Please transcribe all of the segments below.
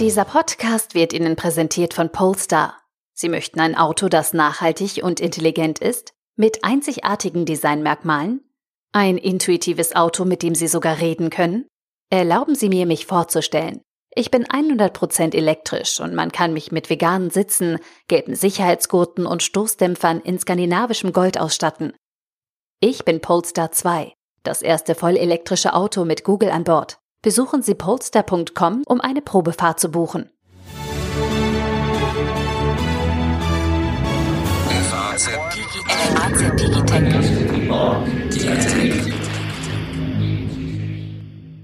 Dieser Podcast wird Ihnen präsentiert von Polestar. Sie möchten ein Auto, das nachhaltig und intelligent ist, mit einzigartigen Designmerkmalen? Ein intuitives Auto, mit dem Sie sogar reden können? Erlauben Sie mir, mich vorzustellen. Ich bin 100% elektrisch und man kann mich mit veganen Sitzen, gelben Sicherheitsgurten und Stoßdämpfern in skandinavischem Gold ausstatten. Ich bin Polestar 2, das erste vollelektrische Auto mit Google an Bord. Besuchen Sie polestar.com, um eine Probefahrt zu buchen.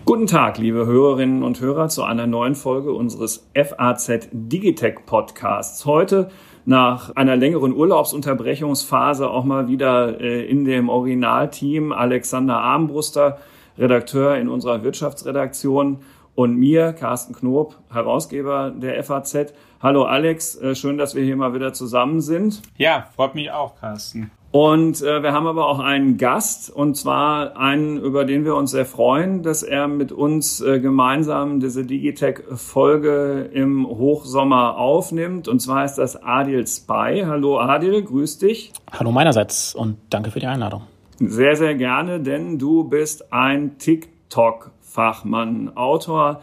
Guten Tag, liebe Hörerinnen und Hörer, zu einer neuen Folge unseres FAZ Digitech Podcasts. Heute nach einer längeren Urlaubsunterbrechungsphase auch mal wieder äh, in dem Originalteam Alexander Armbruster Redakteur in unserer Wirtschaftsredaktion und mir, Carsten Knob, Herausgeber der FAZ. Hallo Alex, äh, schön, dass wir hier mal wieder zusammen sind. Ja, freut mich auch, Carsten. Und äh, wir haben aber auch einen Gast, und zwar einen, über den wir uns sehr freuen, dass er mit uns äh, gemeinsam diese Digitech-Folge im Hochsommer aufnimmt. Und zwar ist das Adil Spy. Hallo Adil, grüß dich. Hallo meinerseits und danke für die Einladung. Sehr, sehr gerne, denn du bist ein TikTok-Fachmann, Autor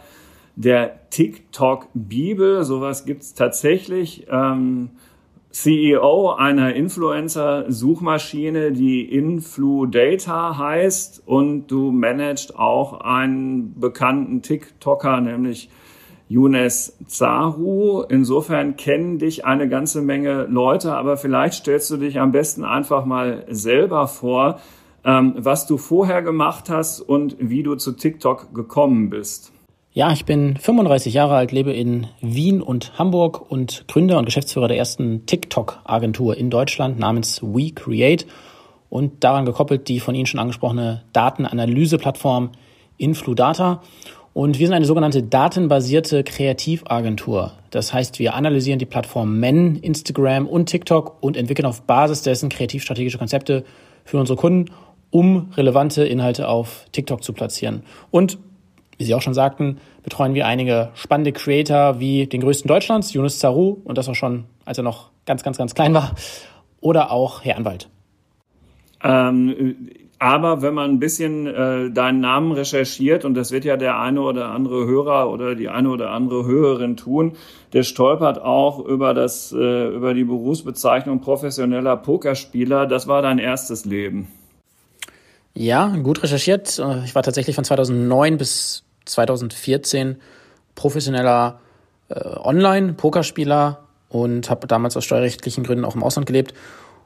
der TikTok-Bibel. Sowas gibt's tatsächlich. Ähm, CEO einer Influencer-Suchmaschine, die InfluData heißt und du managst auch einen bekannten TikToker, nämlich Younes Zahu. Insofern kennen dich eine ganze Menge Leute, aber vielleicht stellst du dich am besten einfach mal selber vor, ähm, was du vorher gemacht hast und wie du zu TikTok gekommen bist. Ja, ich bin 35 Jahre alt, lebe in Wien und Hamburg und Gründer und Geschäftsführer der ersten TikTok-Agentur in Deutschland namens WeCreate und daran gekoppelt die von Ihnen schon angesprochene Datenanalyse-Plattform Infludata. Und wir sind eine sogenannte datenbasierte Kreativagentur. Das heißt, wir analysieren die Plattform Men, Instagram und TikTok und entwickeln auf Basis dessen kreativstrategische Konzepte für unsere Kunden, um relevante Inhalte auf TikTok zu platzieren. Und wie Sie auch schon sagten, betreuen wir einige spannende Creator wie den größten Deutschlands, Yunus Zaru, und das auch schon, als er noch ganz, ganz, ganz klein war, oder auch Herr Anwalt. Ähm, aber wenn man ein bisschen äh, deinen Namen recherchiert, und das wird ja der eine oder andere Hörer oder die eine oder andere Hörerin tun, der stolpert auch über das, äh, über die Berufsbezeichnung professioneller Pokerspieler. Das war dein erstes Leben. Ja, gut recherchiert. Äh, ich war tatsächlich von 2009 bis 2014 professioneller äh, Online-Pokerspieler und habe damals aus steuerrechtlichen Gründen auch im Ausland gelebt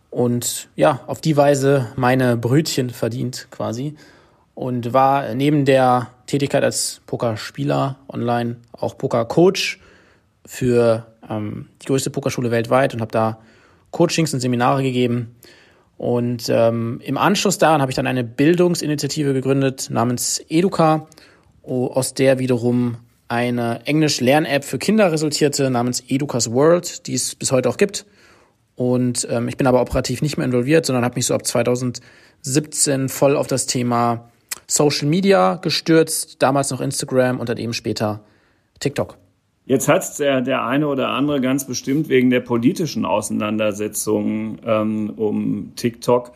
und ja, auf die Weise meine Brötchen verdient quasi und war neben der Tätigkeit als Pokerspieler online auch Pokercoach für ähm, die größte Pokerschule weltweit und habe da Coachings und Seminare gegeben. Und ähm, im Anschluss daran habe ich dann eine Bildungsinitiative gegründet namens Educa, aus der wiederum eine Englisch-Lern-App für Kinder resultierte namens Educas World, die es bis heute auch gibt. Und ähm, ich bin aber operativ nicht mehr involviert, sondern habe mich so ab 2017 voll auf das Thema Social Media gestürzt, damals noch Instagram und dann eben später TikTok. Jetzt hat der, der eine oder andere ganz bestimmt wegen der politischen Auseinandersetzungen ähm, um TikTok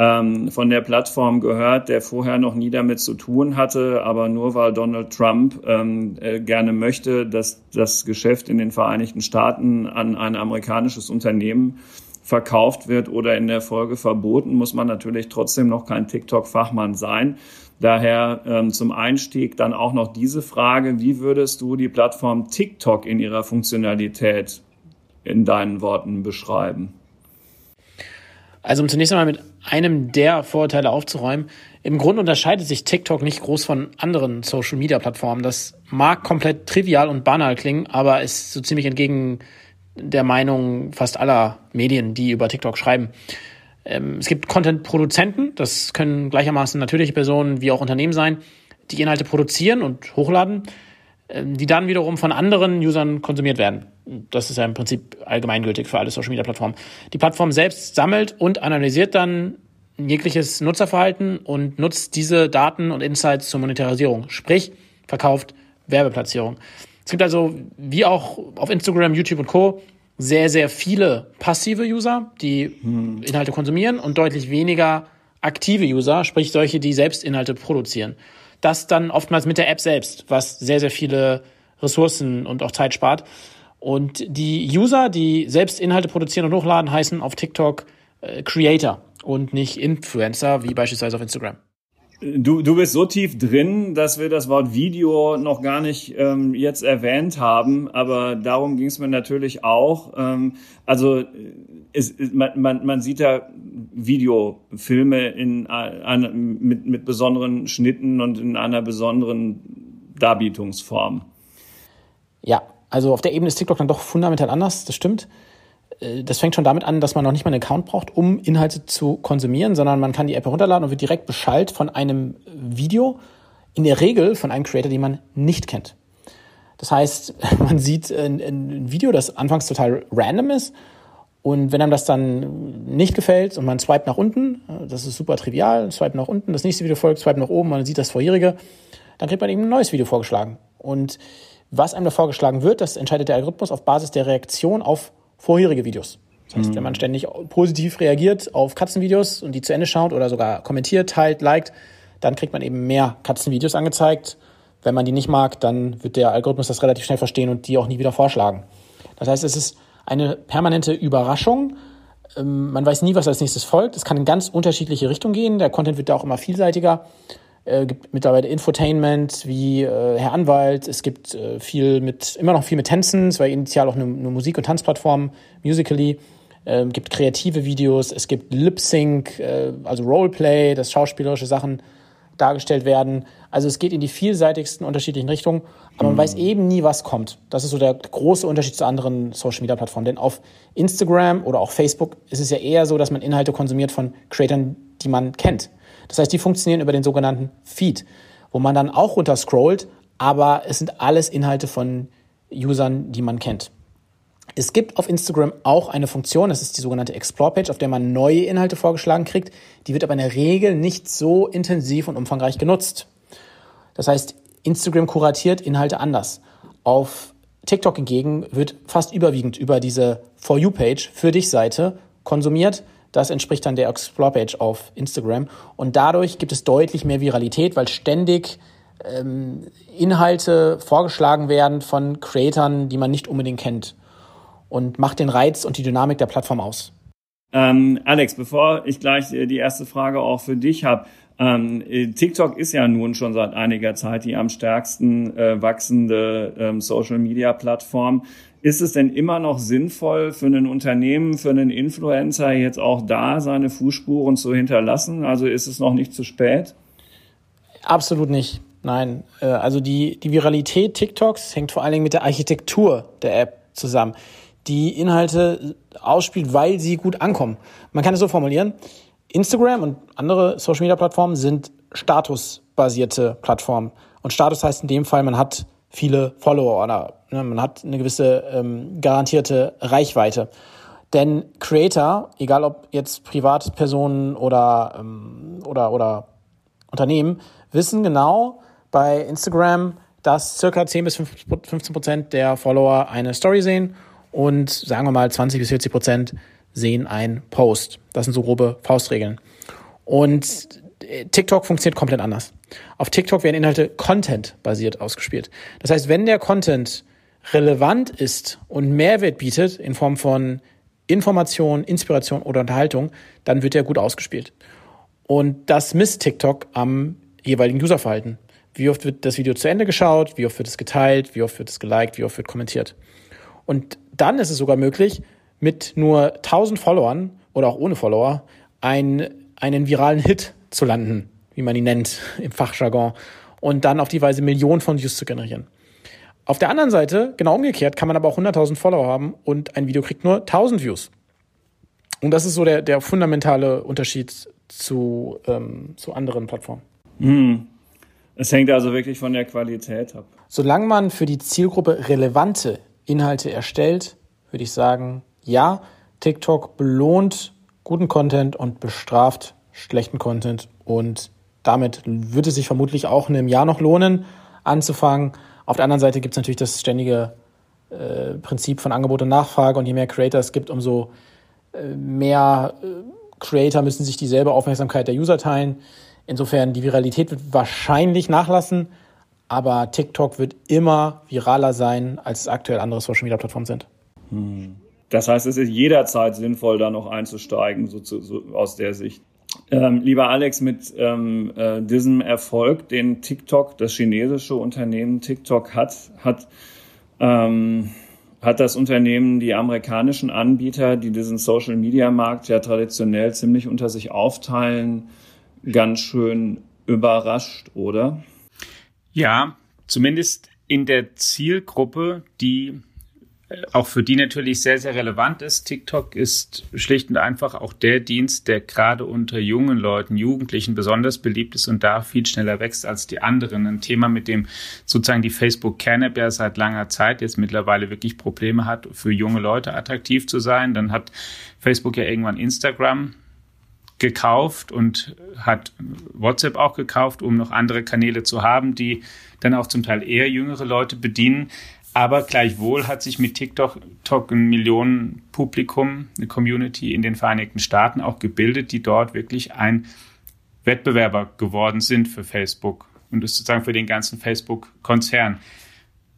ähm, von der Plattform gehört, der vorher noch nie damit zu tun hatte, aber nur weil Donald Trump ähm, äh, gerne möchte, dass das Geschäft in den Vereinigten Staaten an ein amerikanisches Unternehmen verkauft wird oder in der Folge verboten, muss man natürlich trotzdem noch kein TikTok-Fachmann sein. Daher ähm, zum Einstieg dann auch noch diese Frage, wie würdest du die Plattform TikTok in ihrer Funktionalität in deinen Worten beschreiben? Also um zunächst einmal mit einem der Vorurteile aufzuräumen, im Grunde unterscheidet sich TikTok nicht groß von anderen Social-Media-Plattformen. Das mag komplett trivial und banal klingen, aber ist so ziemlich entgegen der Meinung fast aller Medien, die über TikTok schreiben. Ähm, es gibt Content-Produzenten, das können gleichermaßen natürliche Personen wie auch Unternehmen sein, die Inhalte produzieren und hochladen, die dann wiederum von anderen Usern konsumiert werden. Das ist ja im Prinzip allgemeingültig für alle Social Media Plattformen. Die Plattform selbst sammelt und analysiert dann jegliches Nutzerverhalten und nutzt diese Daten und Insights zur Monetarisierung, sprich verkauft Werbeplatzierung. Es gibt also, wie auch auf Instagram, YouTube und Co., sehr, sehr viele passive User, die hm. Inhalte konsumieren und deutlich weniger aktive User, sprich solche, die selbst Inhalte produzieren. Das dann oftmals mit der App selbst, was sehr, sehr viele Ressourcen und auch Zeit spart. Und die User, die selbst Inhalte produzieren und hochladen, heißen auf TikTok äh, Creator und nicht Influencer, wie beispielsweise auf Instagram. Du, du bist so tief drin, dass wir das Wort Video noch gar nicht ähm, jetzt erwähnt haben, aber darum ging es mir natürlich auch. Ähm, also es, man, man, man sieht ja Videofilme in einer, mit, mit besonderen Schnitten und in einer besonderen Darbietungsform. Ja, also auf der Ebene ist TikTok dann doch fundamental anders, das stimmt. Äh, das fängt schon damit an, dass man noch nicht mal einen Account braucht, um Inhalte zu konsumieren, sondern man kann die App herunterladen und wird direkt beschallt von einem Video, in der Regel von einem Creator, den man nicht kennt. Das heißt, man sieht ein, ein Video, das anfangs total random ist und wenn einem das dann nicht gefällt und man swipet nach unten, das ist super trivial, swipe nach unten, das nächste Video folgt, swipe nach oben, man sieht das vorherige, dann kriegt man eben ein neues Video vorgeschlagen. Und was einem da vorgeschlagen wird, das entscheidet der Algorithmus auf Basis der Reaktion auf vorherige Videos. Das heißt, mhm. wenn man ständig positiv reagiert auf Katzenvideos und die zu Ende schaut oder sogar kommentiert, teilt, liked, dann kriegt man eben mehr Katzenvideos angezeigt. Wenn man die nicht mag, dann wird der Algorithmus das relativ schnell verstehen und die auch nie wieder vorschlagen. Das heißt, es ist eine permanente Überraschung. Ähm, man weiß nie, was als nächstes folgt. Es kann in ganz unterschiedliche Richtungen gehen. Der Content wird da auch immer vielseitiger. Äh, gibt mittlerweile Infotainment wie äh, Herr Anwalt. Es gibt äh, viel mit, immer noch viel mit Tänzen. Es war initial auch eine, Musik- und Tanzplattform, Musically. Äh, gibt kreative Videos. Es gibt Lip Sync, also Roleplay, dass schauspielerische Sachen dargestellt werden. Also es geht in die vielseitigsten unterschiedlichen Richtungen, aber man mhm. weiß eben nie, was kommt. Das ist so der große Unterschied zu anderen Social-Media-Plattformen. Denn auf Instagram oder auch Facebook ist es ja eher so, dass man Inhalte konsumiert von Creatern, die man kennt. Das heißt, die funktionieren über den sogenannten Feed, wo man dann auch runter scrollt, aber es sind alles Inhalte von Usern, die man kennt. Es gibt auf Instagram auch eine Funktion, das ist die sogenannte Explore-Page, auf der man neue Inhalte vorgeschlagen kriegt. Die wird aber in der Regel nicht so intensiv und umfangreich genutzt. Das heißt, Instagram kuratiert Inhalte anders. Auf TikTok hingegen wird fast überwiegend über diese For You-Page für dich Seite konsumiert. Das entspricht dann der Explore-Page auf Instagram. Und dadurch gibt es deutlich mehr Viralität, weil ständig ähm, Inhalte vorgeschlagen werden von Creatern, die man nicht unbedingt kennt. Und macht den Reiz und die Dynamik der Plattform aus. Ähm, Alex, bevor ich gleich die erste Frage auch für dich habe, ähm, TikTok ist ja nun schon seit einiger Zeit die am stärksten äh, wachsende ähm, Social-Media-Plattform. Ist es denn immer noch sinnvoll für ein Unternehmen, für einen Influencer jetzt auch da seine Fußspuren zu hinterlassen? Also ist es noch nicht zu spät? Absolut nicht. Nein. Äh, also die, die Viralität TikToks hängt vor allen Dingen mit der Architektur der App zusammen, die Inhalte ausspielt, weil sie gut ankommen. Man kann es so formulieren. Instagram und andere Social Media Plattformen sind statusbasierte Plattformen. Und Status heißt in dem Fall, man hat viele Follower oder ne, man hat eine gewisse ähm, garantierte Reichweite. Denn Creator, egal ob jetzt Privatpersonen oder, ähm, oder, oder Unternehmen, wissen genau bei Instagram, dass circa 10 bis 15 Prozent der Follower eine Story sehen und sagen wir mal 20 bis 40 Prozent sehen ein Post. Das sind so grobe Faustregeln. Und äh, TikTok funktioniert komplett anders. Auf TikTok werden Inhalte Content-basiert ausgespielt. Das heißt, wenn der Content relevant ist und Mehrwert bietet in Form von Information, Inspiration oder Unterhaltung, dann wird er gut ausgespielt. Und das misst TikTok am jeweiligen Userverhalten. Wie oft wird das Video zu Ende geschaut, wie oft wird es geteilt, wie oft wird es geliked, wie oft wird kommentiert. Und dann ist es sogar möglich, mit nur 1000 Followern oder auch ohne Follower ein, einen viralen Hit zu landen, wie man ihn nennt im Fachjargon, und dann auf die Weise Millionen von Views zu generieren. Auf der anderen Seite, genau umgekehrt, kann man aber auch 100.000 Follower haben und ein Video kriegt nur 1000 Views. Und das ist so der, der fundamentale Unterschied zu, ähm, zu anderen Plattformen. Hm. Es hängt also wirklich von der Qualität ab. Solange man für die Zielgruppe relevante Inhalte erstellt, würde ich sagen, ja, TikTok belohnt guten Content und bestraft schlechten Content. Und damit wird es sich vermutlich auch in einem Jahr noch lohnen, anzufangen, Auf der anderen Seite gibt es natürlich das ständige äh, Prinzip von Angebot und Nachfrage. Und je mehr Creator es gibt, umso äh, mehr äh, Creator müssen sich dieselbe Aufmerksamkeit der User teilen. Insofern, die Viralität wird wahrscheinlich nachlassen, aber TikTok wird immer viraler sein, als aktuell andere Social Media Plattformen sind. Hm. Das heißt, es ist jederzeit sinnvoll, da noch einzusteigen, so, zu, so aus der Sicht. Ähm, lieber Alex, mit ähm, äh, diesem Erfolg, den TikTok, das chinesische Unternehmen TikTok hat, hat, ähm, hat das Unternehmen die amerikanischen Anbieter, die diesen Social-Media-Markt ja traditionell ziemlich unter sich aufteilen, ganz schön überrascht, oder? Ja, zumindest in der Zielgruppe, die auch für die natürlich sehr, sehr relevant ist. TikTok ist schlicht und einfach auch der Dienst, der gerade unter jungen Leuten, Jugendlichen besonders beliebt ist und da viel schneller wächst als die anderen. Ein Thema, mit dem sozusagen die Facebook-Kernep ja seit langer Zeit jetzt mittlerweile wirklich Probleme hat, für junge Leute attraktiv zu sein. Dann hat Facebook ja irgendwann Instagram gekauft und hat WhatsApp auch gekauft, um noch andere Kanäle zu haben, die dann auch zum Teil eher jüngere Leute bedienen. Aber gleichwohl hat sich mit TikTok ein Millionenpublikum, eine Community in den Vereinigten Staaten auch gebildet, die dort wirklich ein Wettbewerber geworden sind für Facebook und ist sozusagen für den ganzen Facebook-Konzern.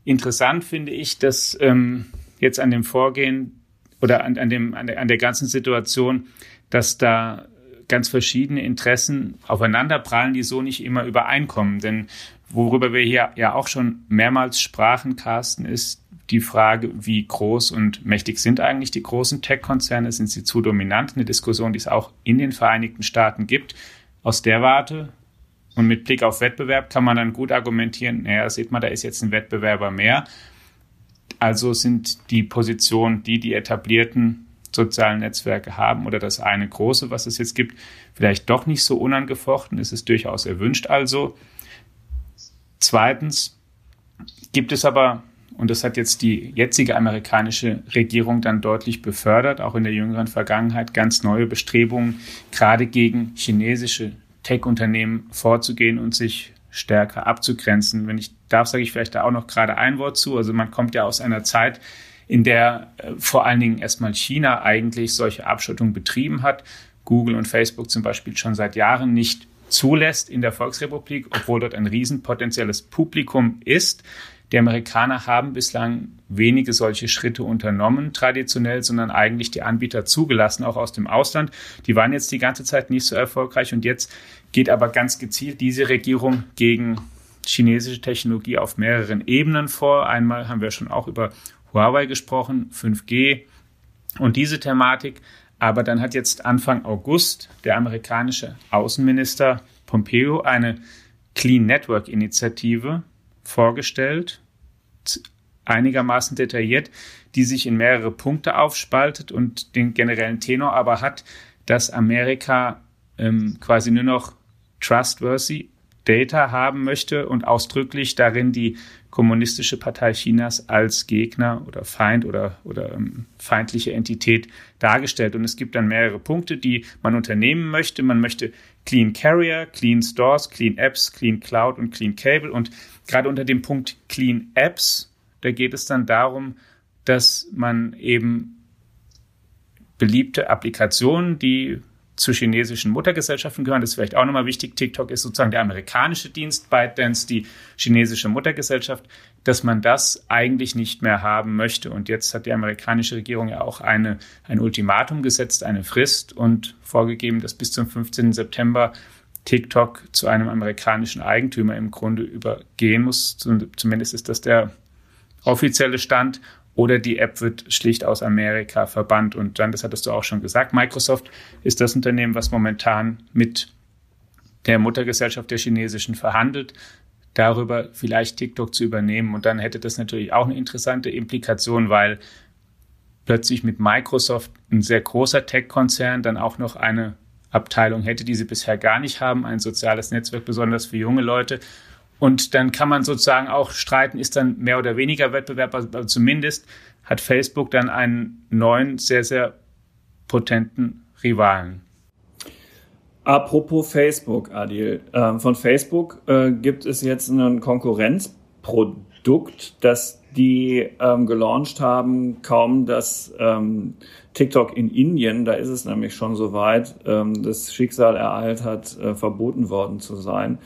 Interessant finde ich, dass ähm, jetzt an dem Vorgehen oder an, an, dem, an, der, an der ganzen Situation, dass da ganz verschiedene Interessen aufeinanderprallen, die so nicht immer übereinkommen. Denn Worüber wir hier ja auch schon mehrmals sprachen, Carsten, ist die Frage, wie groß und mächtig sind eigentlich die großen Tech-Konzerne? Sind sie zu dominant? Eine Diskussion, die es auch in den Vereinigten Staaten gibt. Aus der Warte und mit Blick auf Wettbewerb kann man dann gut argumentieren, naja, sieht man, da ist jetzt ein Wettbewerber mehr. Also sind die Positionen, die die etablierten sozialen Netzwerke haben oder das eine große, was es jetzt gibt, vielleicht doch nicht so unangefochten. Es ist durchaus erwünscht also. Zweitens gibt es aber, und das hat jetzt die jetzige amerikanische Regierung dann deutlich befördert, auch in der jüngeren Vergangenheit, ganz neue Bestrebungen, gerade gegen chinesische Tech-Unternehmen vorzugehen und sich stärker abzugrenzen. Wenn ich darf, sage ich vielleicht da auch noch gerade ein Wort zu. Also man kommt ja aus einer Zeit, in der äh, vor allen Dingen erstmal China eigentlich solche Abschottung betrieben hat. Google und Facebook zum Beispiel schon seit Jahren nicht zulässt in der Volksrepublik, obwohl dort ein riesenpotenzielles Publikum ist. Die Amerikaner haben bislang wenige solche Schritte unternommen, traditionell, sondern eigentlich die Anbieter zugelassen, auch aus dem Ausland. Die waren jetzt die ganze Zeit nicht so erfolgreich und jetzt geht aber ganz gezielt diese Regierung gegen chinesische Technologie auf mehreren Ebenen vor. Einmal haben wir schon auch über Huawei gesprochen, 5G und diese Thematik. Aber dann hat jetzt Anfang August der amerikanische Außenminister Pompeo eine Clean Network Initiative vorgestellt, einigermaßen detailliert, die sich in mehrere Punkte aufspaltet und den generellen Tenor aber hat, dass Amerika ähm, quasi nur noch trustworthy Data haben möchte und ausdrücklich darin die kommunistische Partei Chinas als Gegner oder Feind oder, oder ähm, feindliche Entität dargestellt. Und es gibt dann mehrere Punkte, die man unternehmen möchte. Man möchte Clean Carrier, Clean Stores, Clean Apps, Clean Cloud und Clean Cable. Und gerade unter dem Punkt Clean Apps, da geht es dann darum, dass man eben beliebte Applikationen, die zu chinesischen Muttergesellschaften gehören. Das ist vielleicht auch nochmal wichtig. TikTok ist sozusagen der amerikanische Dienst, ByteDance die chinesische Muttergesellschaft, dass man das eigentlich nicht mehr haben möchte. Und jetzt hat die amerikanische Regierung ja auch eine, ein Ultimatum gesetzt, eine Frist und vorgegeben, dass bis zum 15. September TikTok zu einem amerikanischen Eigentümer im Grunde übergehen muss. Zumindest ist das der offizielle Stand oder die App wird schlicht aus Amerika verbannt. Und dann, das hattest du auch schon gesagt, Microsoft ist das Unternehmen, was momentan mit der Muttergesellschaft der chinesischen verhandelt, darüber vielleicht TikTok zu übernehmen. Und dann hätte das natürlich auch eine interessante Implikation, weil plötzlich mit Microsoft ein sehr großer Tech-Konzern dann auch noch eine Abteilung hätte, die sie bisher gar nicht haben, ein soziales Netzwerk besonders für junge Leute und dann kann man sozusagen auch streiten, ist dann mehr oder weniger Wettbewerb, aber zumindest hat Facebook dann einen neuen, sehr, sehr potenten Rivalen. Apropos Facebook, Adil. Ähm, von Facebook äh, gibt es jetzt ein Konkurrenzprodukt Produkt, das die ähm, gelauncht haben, kaum das ähm, TikTok in Indien, da ist es nämlich schon so weit, ähm, das Schicksal ereilt hat, äh, verboten worden zu sein.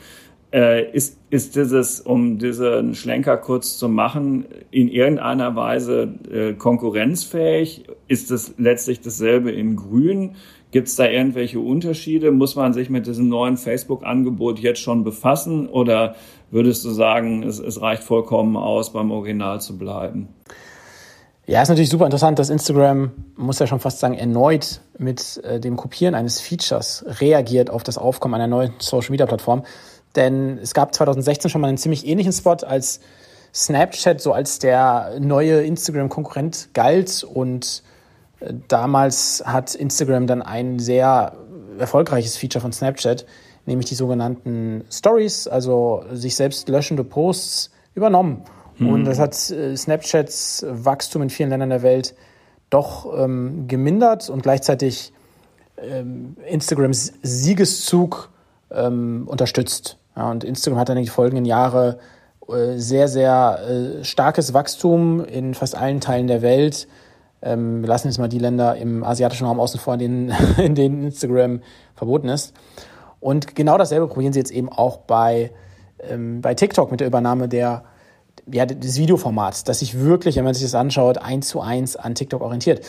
Äh, ist, ist dieses, um diesen Schlenker kurz zu machen, in irgendeiner Weise äh, konkurrenzfähig? Ist es letztlich dasselbe in Grün? Gibt es da irgendwelche Unterschiede? Muss man sich mit diesem neuen Facebook-Angebot jetzt schon befassen? Oder würdest du sagen, es, es reicht vollkommen aus, beim Original zu bleiben? Ja, ist natürlich super interessant, dass Instagram, muss ja schon fast sagen, erneut mit äh, dem Kopieren eines Features reagiert auf das Aufkommen einer neuen Social-Media-Plattform. Denn es gab 2016 schon mal einen ziemlich ähnlichen Spot, als Snapchat so als der neue Instagram-Konkurrent galt. Und äh, damals hat Instagram dann ein sehr erfolgreiches Feature von Snapchat, nämlich die sogenannten Stories, also sich selbst löschende Posts, übernommen. Mhm. Und das hat äh, Snapchats Wachstum in vielen Ländern der Welt doch ähm, gemindert und gleichzeitig ähm, Instagrams Siegeszug ähm, unterstützt. Ja, und Instagram hat dann den folgenden Jahren äh, sehr, sehr äh, starkes Wachstum in fast allen Teilen der Welt. Ähm, wir lassen jetzt mal die Länder im asiatischen Raum außen vor, in denen, in denen Instagram verboten ist. Und genau dasselbe probieren sie jetzt eben auch bei, ähm, bei TikTok mit der Übernahme der, ja, des Videoformats, das sich wirklich, wenn man sich das anschaut, eins zu eins an TikTok orientiert.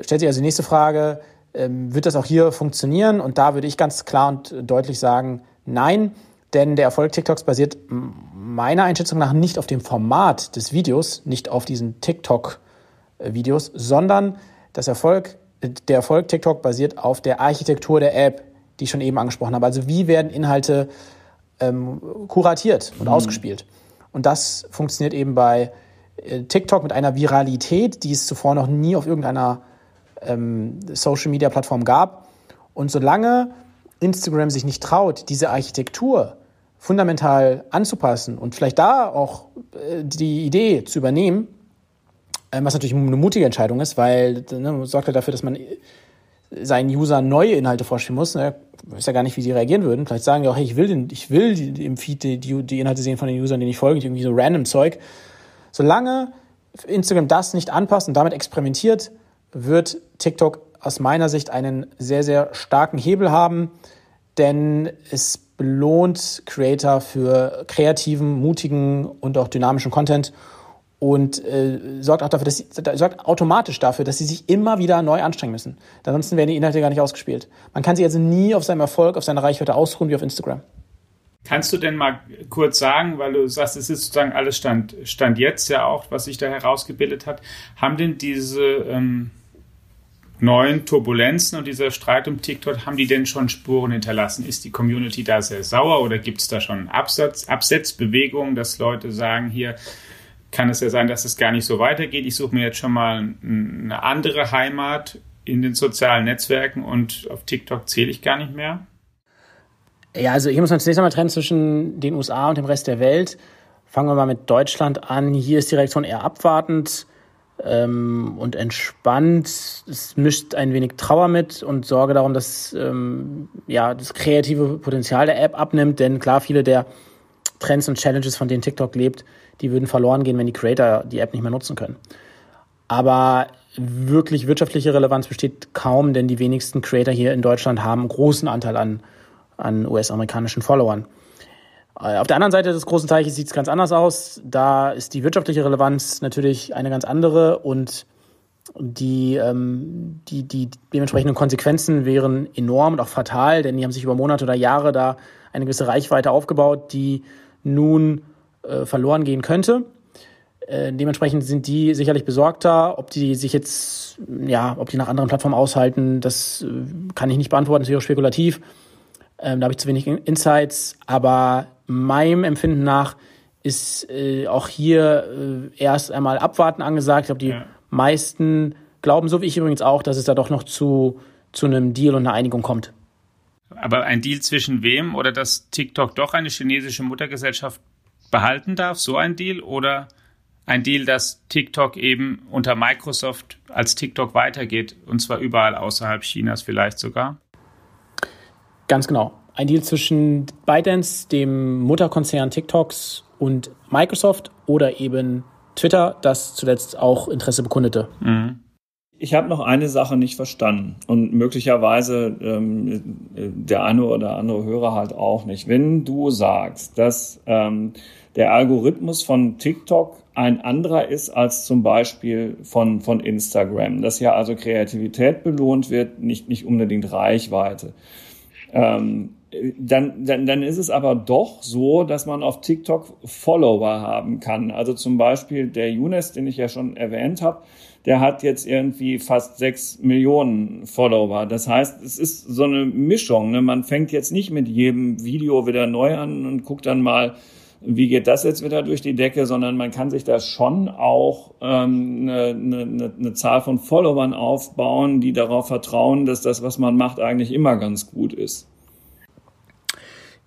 Stellt sich also die nächste Frage, ähm, wird das auch hier funktionieren? Und da würde ich ganz klar und deutlich sagen, nein, denn der Erfolg TikToks basiert meiner Einschätzung nach nicht auf dem Format des Videos, nicht auf diesen TikTok-Videos, sondern das Erfolg, der Erfolg TikTok basiert auf der Architektur der App, die ich schon eben angesprochen habe. Also wie werden Inhalte ähm, kuratiert und mhm. ausgespielt? Und das funktioniert eben bei äh, TikTok mit einer Viralität, die es zuvor noch nie auf irgendeiner ähm, Social-Media-Plattform gab. Und solange Instagram sich nicht traut, diese Architektur fundamental anzupassen und vielleicht da auch äh, die Idee zu übernehmen, äh, was natürlich eine mutige Entscheidung ist, weil ne, sorgt ja dafür, dass man seinen Usern neue Inhalte vorstellen muss. Ne? Weiß ja gar nicht, wie sie reagieren würden. Vielleicht sagen die auch, hey, ich will, den, ich will die, im Feed die, die, Inhalte sehen von den Usern, denen ich folge, irgendwie so random Zeug. Solange Instagram das nicht anpasst und damit experimentiert, wird TikTok aus meiner Sicht einen sehr, sehr starken Hebel haben, denn es belohnt Creator für kreativen, mutigen und auch dynamischen Content und äh, sorgt auch dafür, dass sie, sorgt automatisch dafür, dass sie sich immer wieder neu anstrengen müssen. Ansonsten werden die Inhalte gar nicht ausgespielt. Man kann sich also nie auf seinem Erfolg, auf seiner Reichweite ausruhen wie auf Instagram. Kannst du denn mal kurz sagen, weil du sagst, es ist sozusagen alles Stand, Stand jetzt ja auch, was sich da herausgebildet hat, haben denn diese ähm, neuen Turbulenzen und dieser Streit um TikTok, haben die denn schon Spuren hinterlassen? Ist die Community da sehr sauer oder gibt es da schon Absatz, Absetzbewegungen, dass Leute sagen, hier kann es ja sein, dass es gar nicht so weitergeht. Ich suche mir jetzt schon mal eine andere Heimat in den sozialen Netzwerken und auf TikTok zähle ich gar nicht mehr? Ja, also hier muss man zunächst einmal trennen zwischen den USA und dem Rest der Welt. Fangen wir mal mit Deutschland an. Hier ist die Reaktion eher abwartend ähm, und entspannt. Es mischt ein wenig Trauer mit und Sorge darum, dass ähm, ja, das kreative Potenzial der App abnimmt. Denn klar, viele der Trends und Challenges, von denen TikTok lebt, die würden verloren gehen, wenn die Creator die App nicht mehr nutzen können. Aber wirklich wirtschaftliche Relevanz besteht kaum, denn die wenigsten Creator hier in Deutschland haben einen großen Anteil an, an US-amerikanischen Followern. Äh, auf der anderen Seite des großen Teiches sieht es ganz anders aus. Da ist die wirtschaftliche Relevanz natürlich eine ganz andere und die, ähm, die, die dementsprechenden Konsequenzen wären enorm und auch fatal, denn die haben sich über Monate oder Jahre da eine gewisse Reichweite aufgebaut, die nun äh, verloren gehen könnte. Äh, dementsprechend sind die sicherlich besorgter. Ob die sich jetzt, ja, ob die nach anderen Plattformen aushalten, das äh, kann ich nicht beantworten, das wäre spekulativ. Ähm, da habe ich zu wenig Insights. Aber meinem Empfinden nach ist äh, auch hier äh, erst einmal abwarten angesagt. Ich glaube, die ja. meisten glauben, so wie ich übrigens auch, dass es da doch noch zu, zu einem Deal und einer Einigung kommt. Aber ein Deal zwischen wem oder dass TikTok doch eine chinesische Muttergesellschaft behalten darf, so ein Deal oder ein Deal, dass TikTok eben unter Microsoft als TikTok weitergeht und zwar überall außerhalb Chinas vielleicht sogar? Ganz genau. ein Deal zwischen ByteDance, dem Mutterkonzern TikToks und Microsoft oder eben Twitter, das zuletzt auch Interesse bekundete. Mhm. Ich habe noch eine Sache nicht verstanden und möglicherweise ähm, der eine oder andere Hörer halt auch nicht. Wenn du sagst, dass ähm, der Algorithmus von TikTok ein anderer ist als zum Beispiel von, von Instagram, dass ja also Kreativität belohnt wird, nicht, nicht unbedingt Reichweite. Ähm, dann, dann, dann ist es aber doch so, dass man auf TikTok Follower haben kann. Also zum Beispiel der Younes, den ich ja schon erwähnt habe, der hat jetzt irgendwie fast sechs Millionen Follower. Das heißt, es ist so eine Mischung. Ne? Man fängt jetzt nicht mit jedem Video wieder neu an und guckt dann mal, wie geht das jetzt wieder durch die Decke, sondern man kann sich da schon auch ähm, eine, eine, eine Zahl von Followern aufbauen, die darauf vertrauen, dass das, was man macht, eigentlich immer ganz gut ist.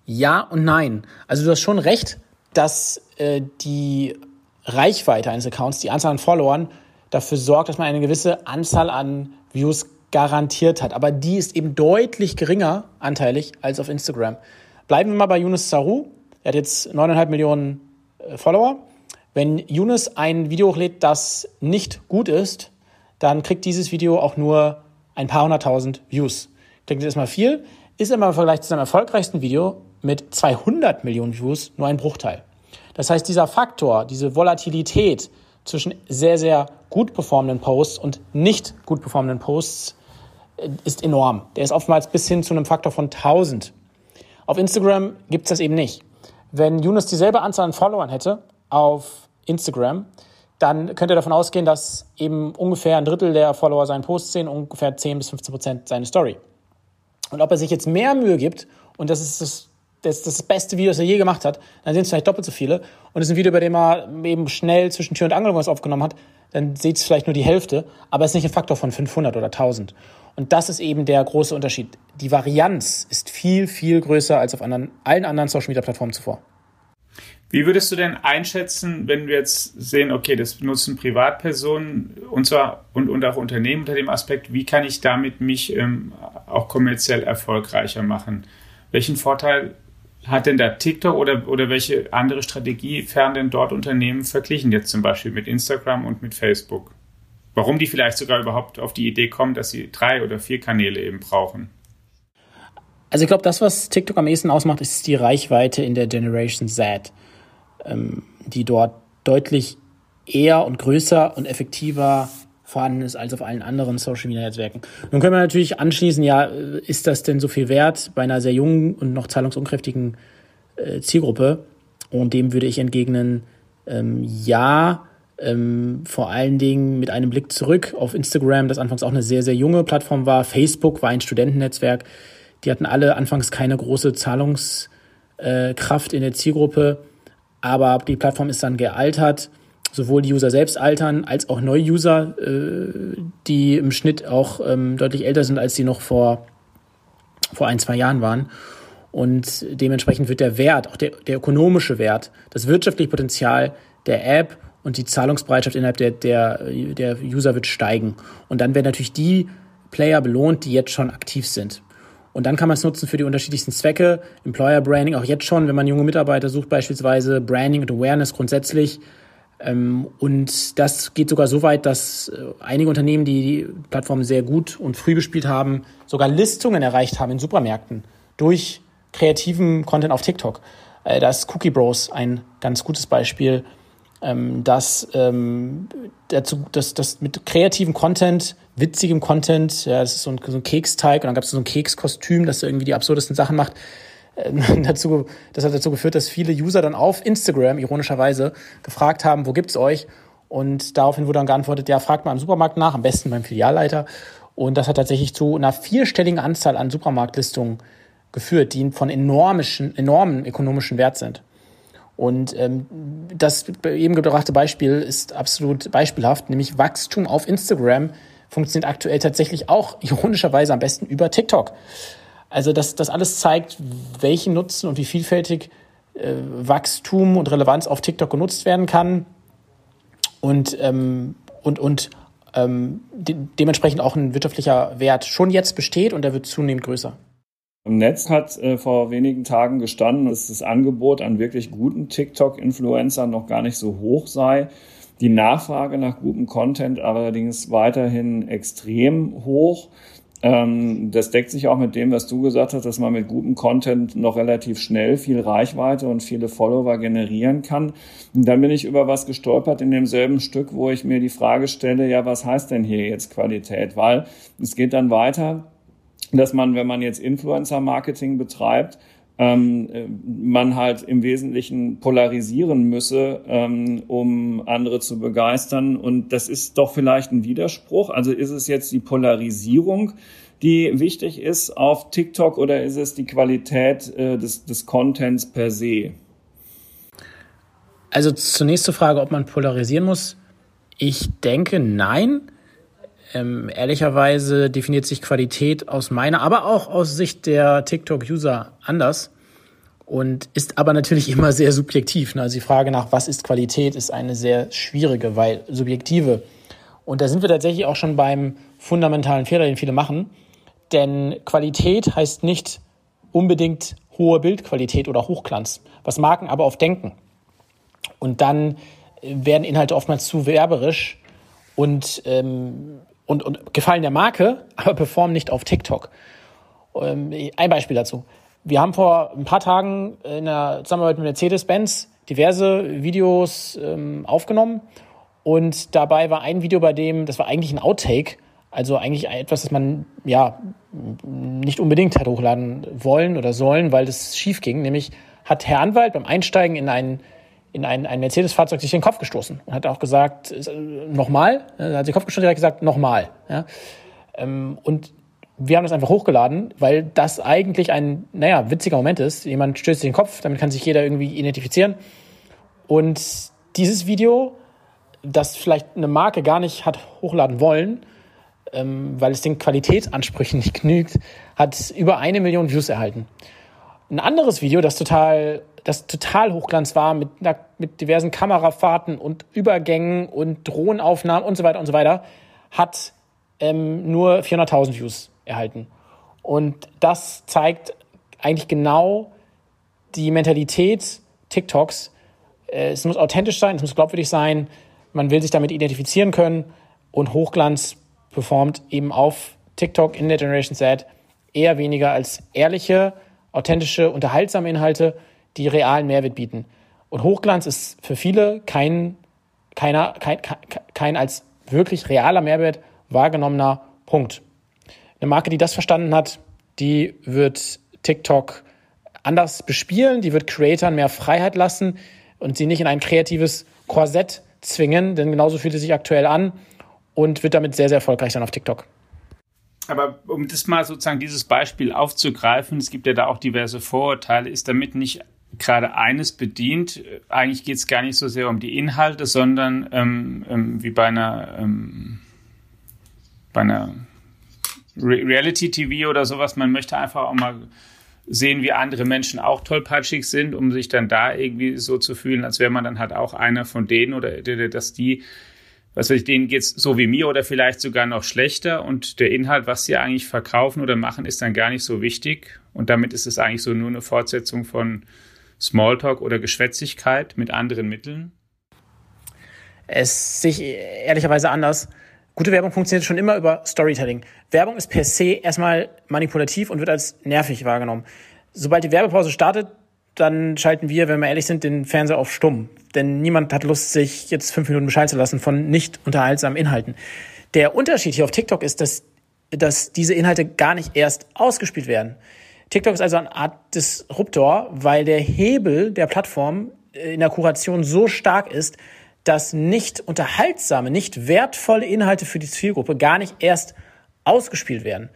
Ja und nein. Also du hast schon recht, dass äh, die Reichweite eines Accounts, die Anzahl an Followern, dafür sorgt, dass man eine gewisse Anzahl an Views garantiert hat. Aber die ist eben deutlich geringer anteilig als auf Instagram. Bleiben wir mal bei Yunus Saru. Er hat jetzt 9,5 Millionen äh, Follower. Wenn Yunus ein Video hochlädt, das nicht gut ist, dann kriegt dieses Video auch nur ein paar hunderttausend Views. Klingt erstmal viel, ist aber im Vergleich zu seinem erfolgreichsten Video mit 200 Millionen Views nur ein Bruchteil. Das heißt, dieser Faktor, diese Volatilität zwischen sehr, sehr gut performenden Posts und nicht gut performenden Posts äh, ist enorm. Der ist oftmals bis hin zu einem Faktor von 1000. Auf Instagram gibt es das eben nicht. Wenn Yunus dieselbe Anzahl an Followern hätte auf Instagram, dann könnt ihr davon ausgehen, dass eben ungefähr ein Drittel der Follower seinen Post sehen, ungefähr 10 bis 15 Prozent seine Story. Und ob er sich jetzt mehr Mühe gibt, und das ist das, das, das beste Video, das er je gemacht hat, dann sind es vielleicht doppelt so viele. Und es ist ein Video, bei dem er eben schnell zwischen Tür und Angel was aufgenommen hat, dann seht es vielleicht nur die Hälfte, aber es ist nicht ein Faktor von 500 oder 1000. Und das ist eben der große Unterschied. Die Varianz ist viel, viel größer als auf anderen, allen anderen Social Media Plattformen zuvor. Wie würdest du denn einschätzen, wenn wir jetzt sehen, okay, das benutzen Privatpersonen und zwar und, und auch Unternehmen unter dem Aspekt, wie kann ich damit mich ähm, auch kommerziell erfolgreicher machen? Welchen Vorteil hat denn da TikTok oder, oder welche andere Strategie fern denn dort Unternehmen verglichen, jetzt zum Beispiel mit Instagram und mit Facebook? Warum die vielleicht sogar überhaupt auf die Idee kommen, dass sie drei oder vier Kanäle eben brauchen? Also ich glaube, das, was TikTok am ehesten ausmacht, ist die Reichweite in der Generation Z, ähm, die dort deutlich eher und größer und effektiver vorhanden ist als auf allen anderen Social Media Netzwerken. Nun können wir natürlich anschließen, ja, ist das denn so viel wert bei einer sehr jungen und noch zahlungsunkräftigen äh, Zielgruppe? Und dem würde ich entgegnen, ähm, ja, ähm, vor allen Dingen mit einem Blick zurück auf Instagram, das anfangs auch eine sehr, sehr junge Plattform war. Facebook war ein Studentennetzwerk. Die hatten alle anfangs keine große Zahlungskraft äh, in der Zielgruppe, aber die Plattform ist dann gealtert. Sowohl die User selbst altern, als auch Neu-User, äh, die im Schnitt auch ähm, deutlich älter sind, als sie noch vor, vor ein, zwei Jahren waren. Und dementsprechend wird der Wert, auch der, der ökonomische Wert, das wirtschaftliche Potenzial der App und die Zahlungsbereitschaft innerhalb der, der, der User wird steigen. Und dann werden natürlich die Player belohnt, die jetzt schon aktiv sind. Und dann kann man es nutzen für die unterschiedlichsten Zwecke. Employer Branding auch jetzt schon, wenn man junge Mitarbeiter sucht, beispielsweise Branding und Awareness grundsätzlich. Ähm, und das geht sogar so weit, dass äh, einige Unternehmen, die die Plattform sehr gut und früh bespielt haben, sogar Listungen erreicht haben in Supermärkten durch kreativen Content auf TikTok. Äh, da ist Cookie Bros ein ganz gutes Beispiel ähm, dass, ähm, dazu, dass, dass mit kreativem Content, witzigem Content, ja, das ist so ein, so ein Keksteig und dann gab es so ein Kekskostüm, das irgendwie die absurdesten Sachen macht. Äh, dazu, das hat dazu geführt, dass viele User dann auf Instagram ironischerweise gefragt haben, wo gibt's euch? Und daraufhin wurde dann geantwortet, ja, fragt mal im Supermarkt nach, am besten beim Filialleiter. Und das hat tatsächlich zu einer vierstelligen Anzahl an Supermarktlistungen geführt, die von enormischen, enormen ökonomischen Wert sind. Und ähm, das eben gebrachte Beispiel ist absolut beispielhaft, nämlich Wachstum auf Instagram funktioniert aktuell tatsächlich auch ironischerweise am besten über TikTok. Also das, das alles zeigt, welchen Nutzen und wie vielfältig äh, Wachstum und Relevanz auf TikTok genutzt werden kann und, ähm, und, und ähm, de dementsprechend auch ein wirtschaftlicher Wert schon jetzt besteht und der wird zunehmend größer. Im Netz hat äh, vor wenigen Tagen gestanden, dass das Angebot an wirklich guten TikTok-Influencern noch gar nicht so hoch sei. Die Nachfrage nach gutem Content allerdings weiterhin extrem hoch. Ähm, das deckt sich auch mit dem, was du gesagt hast, dass man mit gutem Content noch relativ schnell viel Reichweite und viele Follower generieren kann. Und dann bin ich über was gestolpert in demselben Stück, wo ich mir die Frage stelle, ja, was heißt denn hier jetzt Qualität? Weil es geht dann weiter dass man, wenn man jetzt Influencer-Marketing betreibt, ähm, man halt im Wesentlichen polarisieren müsse, ähm, um andere zu begeistern. Und das ist doch vielleicht ein Widerspruch. Also ist es jetzt die Polarisierung, die wichtig ist auf TikTok oder ist es die Qualität äh, des, des Contents per se? Also zunächst zur Frage, ob man polarisieren muss. Ich denke nein. Ähm, ehrlicherweise definiert sich Qualität aus meiner, aber auch aus Sicht der TikTok-User anders und ist aber natürlich immer sehr subjektiv. Ne? Also die Frage nach, was ist Qualität, ist eine sehr schwierige, weil subjektive. Und da sind wir tatsächlich auch schon beim fundamentalen Fehler, den viele machen. Denn Qualität heißt nicht unbedingt hohe Bildqualität oder Hochglanz, was Marken aber oft denken. Und dann werden Inhalte oftmals zu werberisch und ähm, und, und gefallen der Marke, aber performen nicht auf TikTok. Ähm, ein Beispiel dazu. Wir haben vor ein paar Tagen in der Zusammenarbeit mit Mercedes-Benz diverse Videos ähm, aufgenommen und dabei war ein Video, bei dem, das war eigentlich ein Outtake, also eigentlich etwas, das man ja nicht unbedingt hat hochladen wollen oder sollen, weil das schief ging. Nämlich hat Herr Anwalt beim Einsteigen in einen in ein, ein Mercedes-Fahrzeug sich den Kopf gestoßen und hat auch gesagt, äh, nochmal, er hat den Kopf gestoßen, direkt gesagt, nochmal. Ja. Ähm, und wir haben das einfach hochgeladen, weil das eigentlich ein, naja, witziger Moment ist. Jemand stößt sich den Kopf, damit kann sich jeder irgendwie identifizieren. Und dieses Video, das vielleicht eine Marke gar nicht hat hochladen wollen, ähm, weil es den Qualitätsansprüchen nicht genügt, hat über eine Million Views erhalten. Ein anderes Video, das total das total Hochglanz war mit, mit diversen Kamerafahrten und Übergängen und Drohnenaufnahmen und so weiter und so weiter, hat ähm, nur 400.000 Views erhalten. Und das zeigt eigentlich genau die Mentalität TikToks. Äh, es muss authentisch sein, es muss glaubwürdig sein, man will sich damit identifizieren können und Hochglanz performt eben auf TikTok in der Generation Z eher weniger als ehrliche, authentische, unterhaltsame Inhalte die realen Mehrwert bieten. Und Hochglanz ist für viele kein, keiner, kein, kein als wirklich realer Mehrwert wahrgenommener Punkt. Eine Marke, die das verstanden hat, die wird TikTok anders bespielen, die wird Creatoren mehr Freiheit lassen und sie nicht in ein kreatives Korsett zwingen, denn genauso fühlt es sich aktuell an und wird damit sehr, sehr erfolgreich sein auf TikTok. Aber um das mal sozusagen dieses Beispiel aufzugreifen, es gibt ja da auch diverse Vorurteile, ist damit nicht gerade eines bedient. Eigentlich geht es gar nicht so sehr um die Inhalte, sondern ähm, ähm, wie bei einer, ähm, bei einer Re Reality-TV oder sowas. Man möchte einfach auch mal sehen, wie andere Menschen auch tollpatschig sind, um sich dann da irgendwie so zu fühlen, als wäre man dann halt auch einer von denen oder dass die, was weiß ich, denen geht's so wie mir oder vielleicht sogar noch schlechter und der Inhalt, was sie eigentlich verkaufen oder machen, ist dann gar nicht so wichtig und damit ist es eigentlich so nur eine Fortsetzung von Smalltalk oder Geschwätzigkeit mit anderen Mitteln? Es sich ehrlicherweise anders. Gute Werbung funktioniert schon immer über Storytelling. Werbung ist per se erstmal manipulativ und wird als nervig wahrgenommen. Sobald die Werbepause startet, dann schalten wir, wenn wir ehrlich sind, den Fernseher auf stumm. Denn niemand hat Lust, sich jetzt fünf Minuten bescheiden zu lassen von nicht unterhaltsamen Inhalten. Der Unterschied hier auf TikTok ist, dass, dass diese Inhalte gar nicht erst ausgespielt werden. TikTok ist also eine Art Disruptor, weil der Hebel der Plattform in der Kuration so stark ist, dass nicht unterhaltsame, nicht wertvolle Inhalte für die Zielgruppe gar nicht erst ausgespielt werden.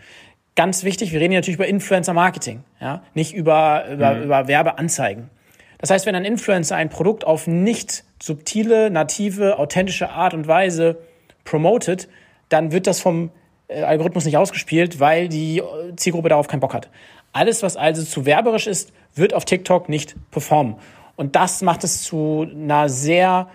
Ganz wichtig, wir reden hier natürlich über Influencer-Marketing, ja, nicht über, über, mhm. über Werbeanzeigen. Das heißt, wenn ein Influencer ein Produkt auf nicht subtile, native, authentische Art und Weise promotet, dann wird das vom äh, Algorithmus nicht ausgespielt, weil die Zielgruppe darauf keinen Bock hat. Alles, was also zu werberisch ist, wird auf TikTok nicht performen. Und das macht es zu einer sehr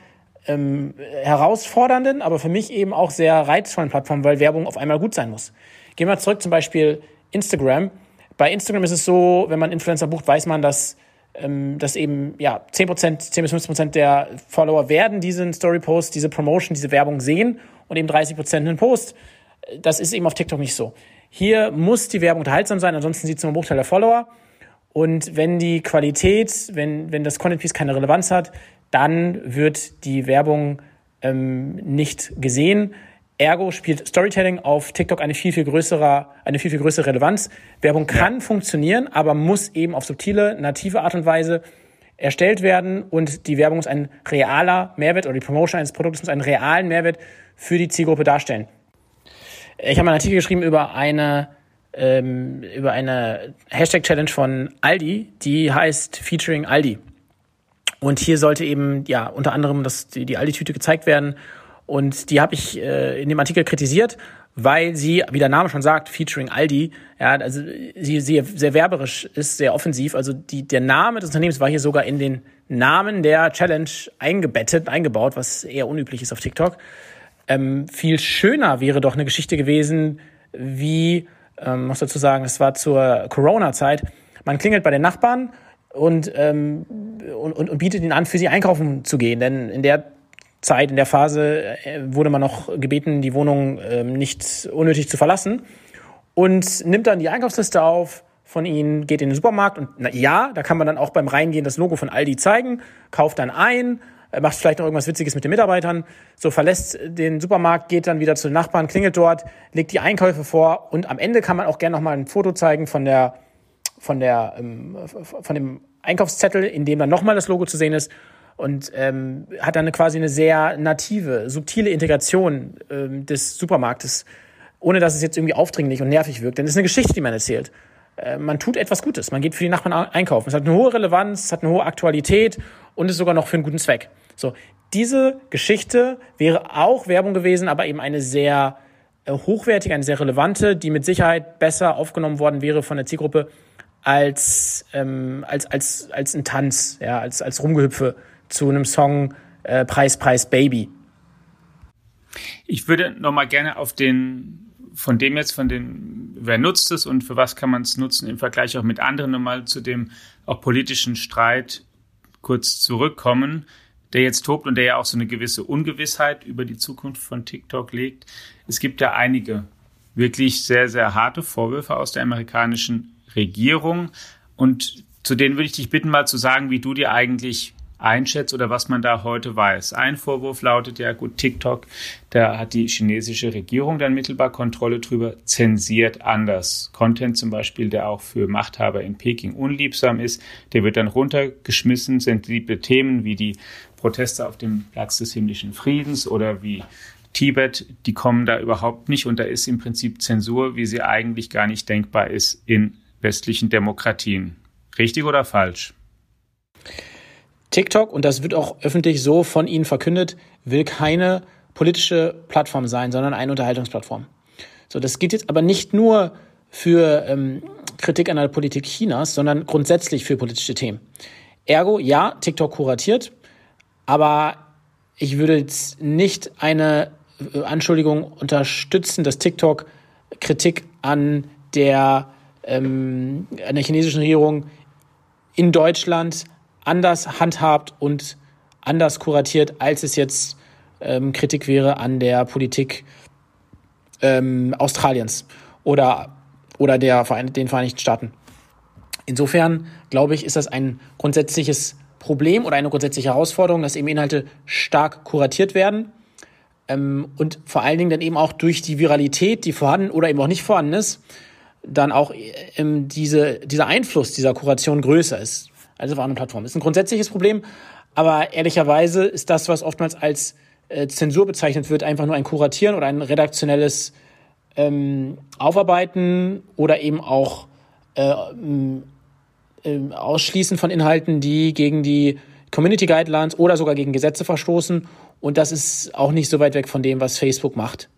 ähm, herausfordernden, aber für mich eben auch sehr reizvollen Plattform, weil Werbung auf einmal gut sein muss. Gehen wir zurück zum Beispiel Instagram. Bei Instagram ist es so, wenn man Influencer bucht, weiß man, dass, ähm, dass eben ja, 10%, 10 bis 15% der Follower werden diesen Story-Post, diese Promotion, diese Werbung sehen und eben 30% einen Post. Das ist eben auf TikTok nicht so. Hier muss die Werbung unterhaltsam sein, ansonsten sieht es nur ein Bruchteil der Follower. Und wenn die Qualität, wenn, wenn das Content Piece keine Relevanz hat, dann wird die Werbung ähm, nicht gesehen. Ergo spielt Storytelling auf TikTok eine viel, viel größere, eine viel, viel größere Relevanz. Werbung kann ja. funktionieren, aber muss eben auf subtile, native Art und Weise erstellt werden und die Werbung muss ein realer Mehrwert oder die Promotion eines Produktes muss einen realen Mehrwert für die Zielgruppe darstellen. Ich habe einen Artikel geschrieben über eine ähm, über eine Hashtag-Challenge von Aldi, die heißt Featuring Aldi. Und hier sollte eben ja unter anderem das, die, die Aldi-Tüte gezeigt werden. Und die habe ich äh, in dem Artikel kritisiert, weil sie, wie der Name schon sagt, featuring Aldi, ja, also sie, sie sehr werberisch ist, sehr offensiv. Also die, der Name des Unternehmens war hier sogar in den Namen der Challenge eingebettet, eingebaut, was eher unüblich ist auf TikTok. Ähm, viel schöner wäre doch eine Geschichte gewesen, wie, ähm, muss dazu sagen, es war zur Corona-Zeit. Man klingelt bei den Nachbarn und, ähm, und, und, und bietet ihnen an, für sie einkaufen zu gehen. Denn in der Zeit, in der Phase äh, wurde man noch gebeten, die Wohnung ähm, nicht unnötig zu verlassen und nimmt dann die Einkaufsliste auf von ihnen, geht in den Supermarkt und na, ja, da kann man dann auch beim Reingehen das Logo von Aldi zeigen, kauft dann ein, macht vielleicht noch irgendwas Witziges mit den Mitarbeitern, so verlässt den Supermarkt, geht dann wieder zu den Nachbarn, klingelt dort, legt die Einkäufe vor und am Ende kann man auch gerne noch mal ein Foto zeigen von der von der ähm, von dem Einkaufszettel, in dem dann nochmal das Logo zu sehen ist und ähm, hat dann quasi eine sehr native, subtile Integration ähm, des Supermarktes, ohne dass es jetzt irgendwie aufdringlich und nervig wirkt. Denn es ist eine Geschichte, die man erzählt. Äh, man tut etwas Gutes, man geht für die Nachbarn einkaufen. Es hat eine hohe Relevanz, es hat eine hohe Aktualität und ist sogar noch für einen guten Zweck. So, diese Geschichte wäre auch Werbung gewesen, aber eben eine sehr äh, hochwertige, eine sehr relevante, die mit Sicherheit besser aufgenommen worden wäre von der Zielgruppe als, ähm, als, als, als ein Tanz, ja, als, als Rumgehüpfe zu einem Song äh, Preis, Preis, Baby. Ich würde nochmal gerne auf den, von dem jetzt, von den, wer nutzt es und für was kann man es nutzen, im Vergleich auch mit anderen nochmal zu dem auch politischen Streit kurz zurückkommen, der jetzt tobt und der ja auch so eine gewisse Ungewissheit über die Zukunft von TikTok legt. Es gibt ja einige wirklich sehr, sehr harte Vorwürfe aus der amerikanischen Regierung. Und zu denen würde ich dich bitten, mal zu sagen, wie du dir eigentlich einschätzt oder was man da heute weiß. Ein Vorwurf lautet ja, gut, TikTok, da hat die chinesische Regierung dann mittelbar Kontrolle drüber, zensiert anders. Content zum Beispiel, der auch für Machthaber in Peking unliebsam ist, der wird dann runtergeschmissen, sensible Themen wie die Proteste auf dem Platz des himmlischen Friedens oder wie Tibet, die kommen da überhaupt nicht und da ist im Prinzip Zensur, wie sie eigentlich gar nicht denkbar ist in westlichen Demokratien. Richtig oder falsch? TikTok, und das wird auch öffentlich so von ihnen verkündet, will keine politische Plattform sein, sondern eine Unterhaltungsplattform. So, das geht jetzt aber nicht nur für ähm, Kritik an der Politik Chinas, sondern grundsätzlich für politische Themen. Ergo, ja, TikTok kuratiert, aber ich würde jetzt nicht eine äh, Anschuldigung unterstützen, dass TikTok Kritik an der ähm, an der chinesischen Regierung in Deutschland anders handhabt und anders kuratiert, als es jetzt ähm, Kritik wäre an der Politik ähm, Australiens oder, oder der Verein den Vereinigten Staaten. Insofern, glaube ich, ist das ein grundsätzliches Problem oder eine grundsätzliche Herausforderung, dass eben Inhalte stark kuratiert werden ähm, und vor allen Dingen dann eben auch durch die Viralität, die vorhanden oder eben auch nicht vorhanden ist, dann auch ähm, diese, dieser Einfluss dieser Kuration größer ist als auf anderen Plattformen. Ist ein grundsätzliches Problem, aber ehrlicherweise ist das, was oftmals als äh, Zensur bezeichnet wird, einfach nur ein Kuratieren oder ein redaktionelles ähm, Aufarbeiten oder eben auch äh, äh, Ausschließen von Inhalten, die gegen die Community Guidelines oder sogar gegen Gesetze verstoßen. Und das ist auch nicht so weit weg von dem, was Facebook macht.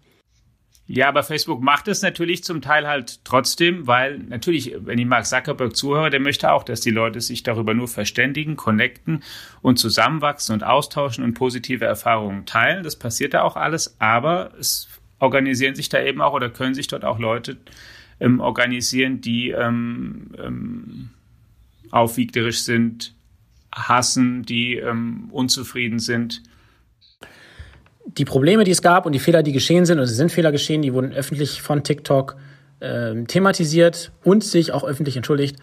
Ja, aber Facebook macht es natürlich zum Teil halt trotzdem, weil natürlich, wenn ich Mark Zuckerberg zuhöre, der möchte auch, dass die Leute sich darüber nur verständigen, connecten und zusammenwachsen und austauschen und positive Erfahrungen teilen. Das passiert da auch alles, aber es organisieren sich da eben auch oder können sich dort auch Leute ähm, organisieren, die ähm, ähm, aufwiegerisch sind, hassen, die ähm, unzufrieden sind. Die Probleme, die es gab und die Fehler, die geschehen sind, und es sind Fehler geschehen, die wurden öffentlich von TikTok äh, thematisiert und sich auch öffentlich entschuldigt.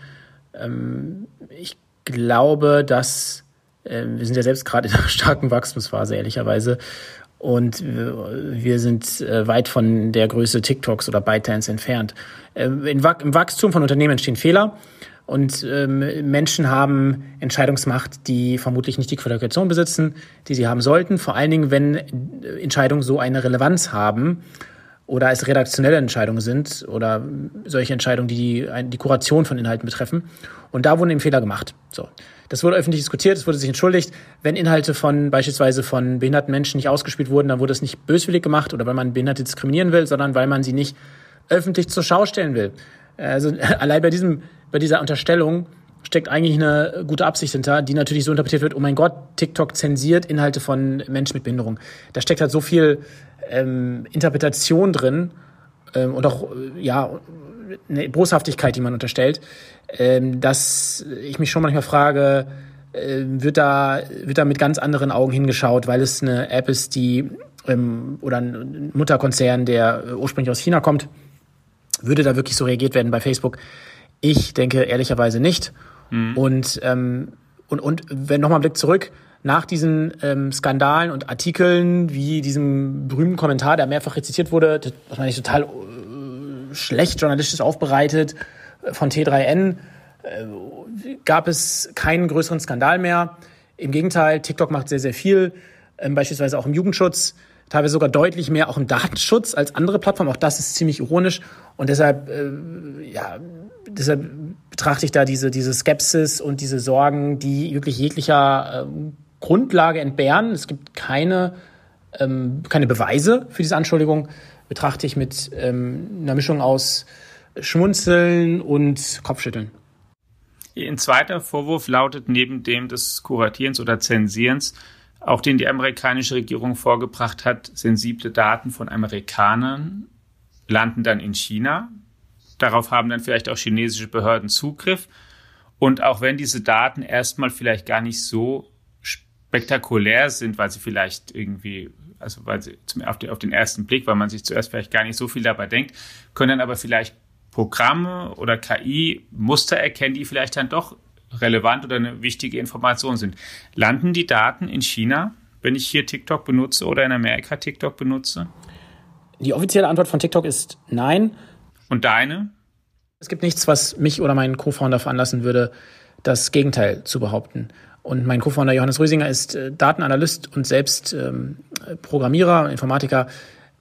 Ähm, ich glaube, dass äh, wir sind ja selbst gerade in einer starken Wachstumsphase, ehrlicherweise. Und wir sind äh, weit von der Größe TikToks oder ByteDance entfernt. Ähm, Im Wachstum von Unternehmen entstehen Fehler. Und ähm, Menschen haben Entscheidungsmacht, die vermutlich nicht die Qualifikation besitzen, die sie haben sollten. Vor allen Dingen, wenn Entscheidungen so eine Relevanz haben oder es redaktionelle Entscheidungen sind oder solche Entscheidungen, die die, die Kuration von Inhalten betreffen. Und da wurden eben Fehler gemacht. So. Das wurde öffentlich diskutiert, es wurde sich entschuldigt. Wenn Inhalte von beispielsweise von behinderten Menschen nicht ausgespielt wurden, dann wurde es nicht böswillig gemacht oder weil man Behinderte diskriminieren will, sondern weil man sie nicht öffentlich zur Schau stellen will. Also allein bei diesem bei dieser Unterstellung steckt eigentlich eine gute Absicht hinter, die natürlich so interpretiert wird, oh mein Gott, TikTok zensiert Inhalte von Menschen mit Behinderung. Da steckt halt so viel ähm, Interpretation drin ähm, und auch, äh, ja, eine Boshaftigkeit, die man unterstellt, ähm, dass ich mich schon manchmal frage, äh, wird, da, wird da mit ganz anderen Augen hingeschaut, weil es eine App ist, die ähm, oder ein Mutterkonzern, der äh, ursprünglich aus China kommt, würde da wirklich so reagiert werden bei Facebook? Ich denke ehrlicherweise nicht. Mhm. Und, ähm, und, und wenn nochmal ein Blick zurück, nach diesen ähm, Skandalen und Artikeln, wie diesem berühmten Kommentar, der mehrfach rezitiert wurde, wahrscheinlich total äh, schlecht journalistisch aufbereitet äh, von T3N, äh, gab es keinen größeren Skandal mehr. Im Gegenteil, TikTok macht sehr, sehr viel, ähm, beispielsweise auch im Jugendschutz teilweise sogar deutlich mehr auch im Datenschutz als andere Plattformen. Auch das ist ziemlich ironisch. Und deshalb, äh, ja, deshalb betrachte ich da diese, diese Skepsis und diese Sorgen, die wirklich jeglicher äh, Grundlage entbehren. Es gibt keine, ähm, keine Beweise für diese Anschuldigung. Betrachte ich mit ähm, einer Mischung aus Schmunzeln und Kopfschütteln. Ein zweiter Vorwurf lautet neben dem des Kuratierens oder Zensierens auch den die amerikanische Regierung vorgebracht hat, sensible Daten von Amerikanern landen dann in China. Darauf haben dann vielleicht auch chinesische Behörden Zugriff. Und auch wenn diese Daten erstmal vielleicht gar nicht so spektakulär sind, weil sie vielleicht irgendwie, also weil sie zum, auf, den, auf den ersten Blick, weil man sich zuerst vielleicht gar nicht so viel dabei denkt, können dann aber vielleicht Programme oder KI Muster erkennen, die vielleicht dann doch relevant oder eine wichtige Information sind. Landen die Daten in China, wenn ich hier TikTok benutze oder in Amerika TikTok benutze? Die offizielle Antwort von TikTok ist nein. Und deine? Es gibt nichts, was mich oder meinen Co-Founder veranlassen würde, das Gegenteil zu behaupten. Und mein Co-Founder Johannes Rösinger ist äh, Datenanalyst und selbst ähm, Programmierer, Informatiker.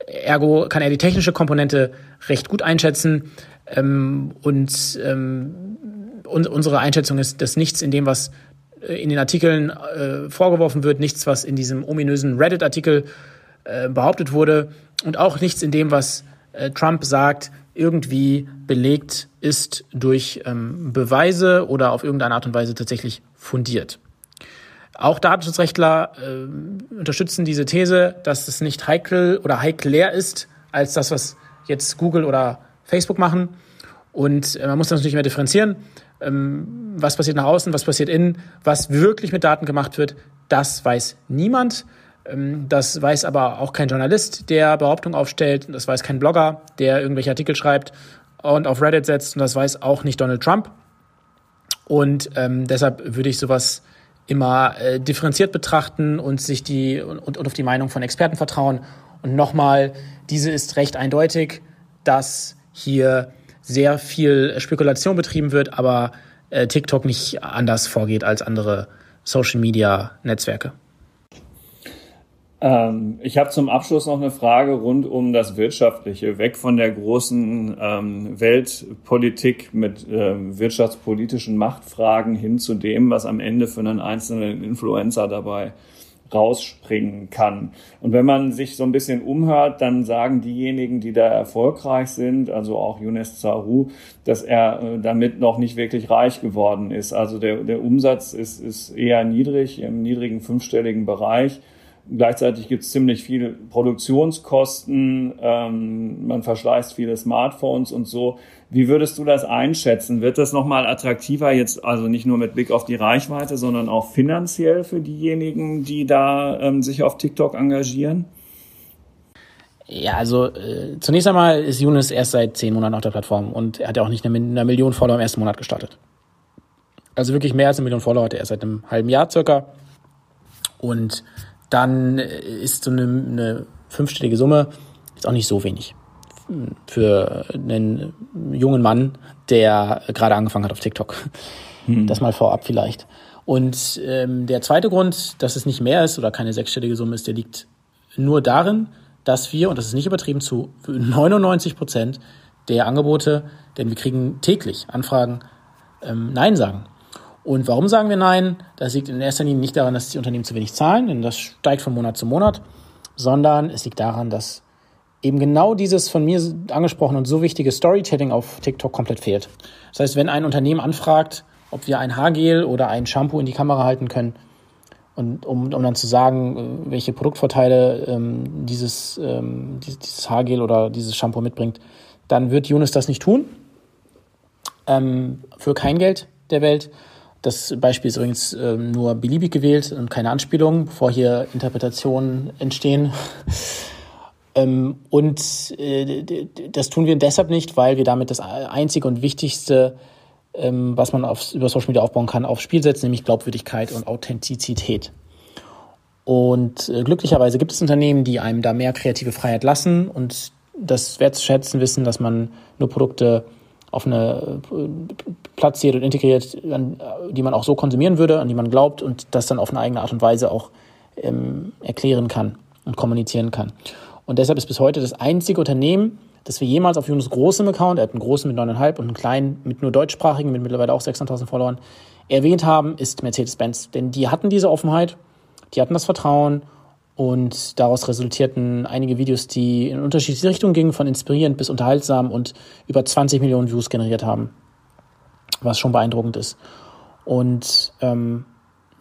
Ergo kann er die technische Komponente recht gut einschätzen. Ähm, und ähm, un unsere Einschätzung ist, dass nichts in dem, was äh, in den Artikeln äh, vorgeworfen wird, nichts, was in diesem ominösen Reddit-Artikel äh, behauptet wurde und auch nichts in dem, was äh, Trump sagt, irgendwie belegt ist durch ähm, Beweise oder auf irgendeine Art und Weise tatsächlich fundiert. Auch Datenschutzrechtler äh, unterstützen diese These, dass es nicht heikel oder heikler ist als das, was jetzt Google oder Facebook machen. Und äh, man muss das natürlich immer differenzieren ähm, was passiert nach außen, was passiert innen, was wirklich mit Daten gemacht wird, das weiß niemand. Ähm, das weiß aber auch kein Journalist, der Behauptungen aufstellt. Das weiß kein Blogger, der irgendwelche Artikel schreibt und auf Reddit setzt. Und das weiß auch nicht Donald Trump. Und ähm, deshalb würde ich sowas immer äh, differenziert betrachten und sich die und, und auf die Meinung von Experten vertrauen. Und nochmal, diese ist recht eindeutig, dass hier sehr viel Spekulation betrieben wird, aber äh, TikTok nicht anders vorgeht als andere Social-Media-Netzwerke. Ähm, ich habe zum Abschluss noch eine Frage rund um das Wirtschaftliche, weg von der großen ähm, Weltpolitik mit ähm, wirtschaftspolitischen Machtfragen hin zu dem, was am Ende für einen einzelnen Influencer dabei rausspringen kann. Und wenn man sich so ein bisschen umhört, dann sagen diejenigen, die da erfolgreich sind, also auch Younes Zaru, dass er äh, damit noch nicht wirklich reich geworden ist. Also der, der Umsatz ist, ist eher niedrig, im niedrigen fünfstelligen Bereich. Gleichzeitig gibt es ziemlich viele Produktionskosten, ähm, man verschleißt viele Smartphones und so. Wie würdest du das einschätzen? Wird das nochmal attraktiver jetzt, also nicht nur mit Blick auf die Reichweite, sondern auch finanziell für diejenigen, die da ähm, sich auf TikTok engagieren? Ja, also äh, zunächst einmal ist Younes erst seit zehn Monaten auf der Plattform und er hat ja auch nicht eine, eine Million Follower im ersten Monat gestartet. Also wirklich mehr als eine Million Follower hat er seit einem halben Jahr circa. Und dann ist so eine, eine fünfstellige Summe jetzt auch nicht so wenig für einen jungen Mann, der gerade angefangen hat auf TikTok. Hm. Das mal vorab vielleicht. Und ähm, der zweite Grund, dass es nicht mehr ist oder keine sechsstellige Summe ist, der liegt nur darin, dass wir, und das ist nicht übertrieben, zu 99 Prozent der Angebote, denn wir kriegen täglich Anfragen, ähm, Nein sagen. Und warum sagen wir Nein? Das liegt in erster Linie nicht daran, dass die Unternehmen zu wenig zahlen, denn das steigt von Monat zu Monat, sondern es liegt daran, dass eben genau dieses von mir angesprochene und so wichtige Storytelling auf TikTok komplett fehlt. Das heißt, wenn ein Unternehmen anfragt, ob wir ein Haargel oder ein Shampoo in die Kamera halten können, und um, um dann zu sagen, äh, welche Produktvorteile ähm, dieses, ähm, dieses Haargel oder dieses Shampoo mitbringt, dann wird Yunus das nicht tun. Ähm, für kein Geld der Welt. Das Beispiel ist übrigens äh, nur beliebig gewählt und keine Anspielung, bevor hier Interpretationen entstehen. ähm, und äh, das tun wir deshalb nicht, weil wir damit das einzige und wichtigste, ähm, was man auf, über Social Media aufbauen kann, aufs Spiel setzen, nämlich Glaubwürdigkeit und Authentizität. Und äh, glücklicherweise gibt es Unternehmen, die einem da mehr kreative Freiheit lassen und das wertzuschätzen wissen, dass man nur Produkte auf eine äh, platziert und integriert, die man auch so konsumieren würde, an die man glaubt und das dann auf eine eigene Art und Weise auch ähm, erklären kann und kommunizieren kann. Und deshalb ist bis heute das einzige Unternehmen, das wir jemals auf Yunus großem Account, er hat einen großen mit 9,5 und einen kleinen mit nur deutschsprachigen, mit mittlerweile auch 600.000 Followern, erwähnt haben, ist Mercedes-Benz. Denn die hatten diese Offenheit, die hatten das Vertrauen und daraus resultierten einige Videos, die in unterschiedliche Richtungen gingen, von inspirierend bis unterhaltsam und über 20 Millionen Views generiert haben. Was schon beeindruckend ist. Und ähm,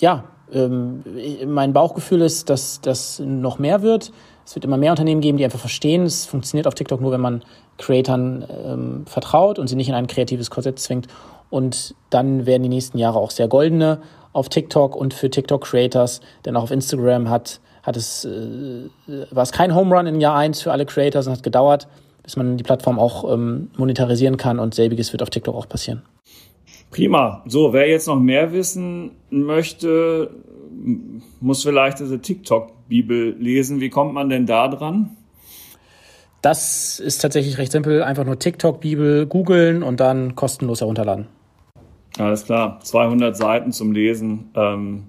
ja, ähm, mein Bauchgefühl ist, dass das noch mehr wird. Es wird immer mehr Unternehmen geben, die einfach verstehen, es funktioniert auf TikTok nur, wenn man Creatoren ähm, vertraut und sie nicht in ein kreatives Korsett zwingt. Und dann werden die nächsten Jahre auch sehr goldene auf TikTok und für TikTok-Creators, denn auch auf Instagram hat hat es, äh, war es kein Home Run in Jahr 1 für alle Creators und hat gedauert, bis man die Plattform auch ähm, monetarisieren kann und selbiges wird auf TikTok auch passieren. Prima. So, wer jetzt noch mehr wissen möchte, muss vielleicht diese TikTok-Bibel lesen. Wie kommt man denn da dran? Das ist tatsächlich recht simpel. Einfach nur TikTok-Bibel googeln und dann kostenlos herunterladen. Alles klar. 200 Seiten zum Lesen. Ähm,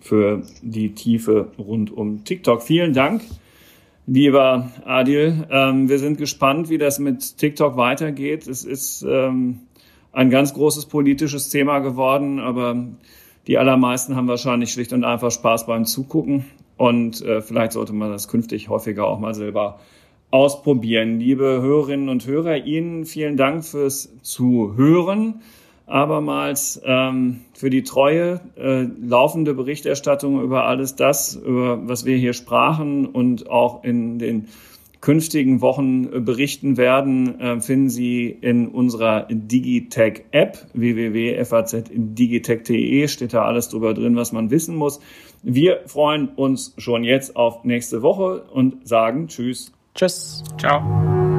für die Tiefe rund um TikTok. Vielen Dank, lieber Adil. Ähm, wir sind gespannt, wie das mit TikTok weitergeht. Es ist ähm, ein ganz großes politisches Thema geworden, aber die allermeisten haben wahrscheinlich schlicht und einfach Spaß beim Zugucken. Und äh, vielleicht sollte man das künftig häufiger auch mal selber ausprobieren. Liebe Hörerinnen und Hörer, Ihnen vielen Dank fürs Zuhören abermals ähm, für die treue, äh, laufende Berichterstattung über alles das, über was wir hier sprachen und auch in den künftigen Wochen äh, berichten werden, äh, finden Sie in unserer Digitech-App www.faz.digitech.de steht da alles drüber drin, was man wissen muss. Wir freuen uns schon jetzt auf nächste Woche und sagen Tschüss. Tschüss. Ciao.